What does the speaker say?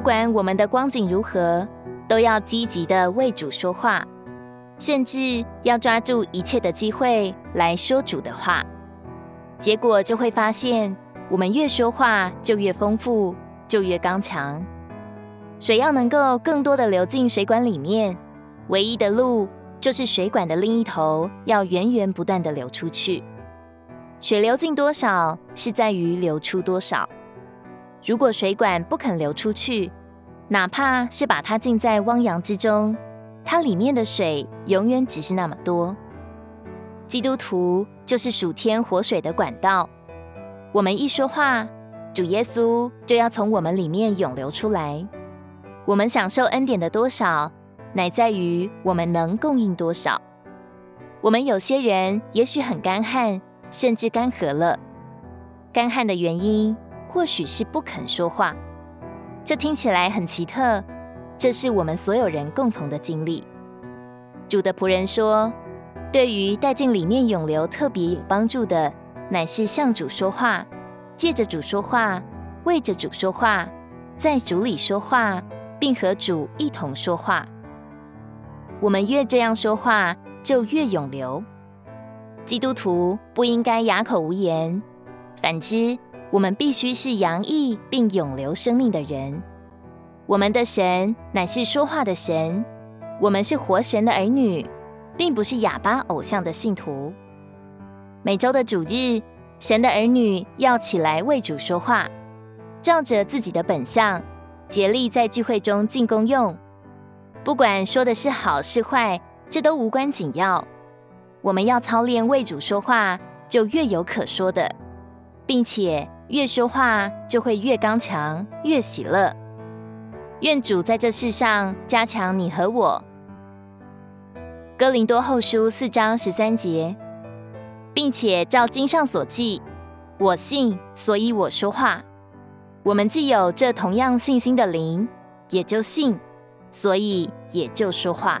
不管我们的光景如何，都要积极的为主说话，甚至要抓住一切的机会来说主的话。结果就会发现，我们越说话就越丰富，就越刚强。水要能够更多的流进水管里面，唯一的路就是水管的另一头要源源不断的流出去。水流进多少，是在于流出多少。如果水管不肯流出去，哪怕是把它浸在汪洋之中，它里面的水永远只是那么多。基督徒就是属天活水的管道，我们一说话，主耶稣就要从我们里面涌流出来。我们享受恩典的多少，乃在于我们能供应多少。我们有些人也许很干旱，甚至干涸了。干旱的原因或许是不肯说话。这听起来很奇特，这是我们所有人共同的经历。主的仆人说，对于带进里面涌流特别有帮助的，乃是向主说话，借着主说话，为着主说话，在主里说话。并和主一同说话。我们越这样说话，就越涌流。基督徒不应该哑口无言，反之，我们必须是洋溢并永留生命的人。我们的神乃是说话的神，我们是活神的儿女，并不是哑巴偶像的信徒。每周的主日，神的儿女要起来为主说话，照着自己的本相。竭力在聚会中尽功用，不管说的是好是坏，这都无关紧要。我们要操练为主说话，就越有可说的，并且越说话就会越刚强，越喜乐。愿主在这世上加强你和我。哥林多后书四章十三节，并且照经上所记，我信，所以我说话。我们既有这同样信心的灵，也就信，所以也就说话。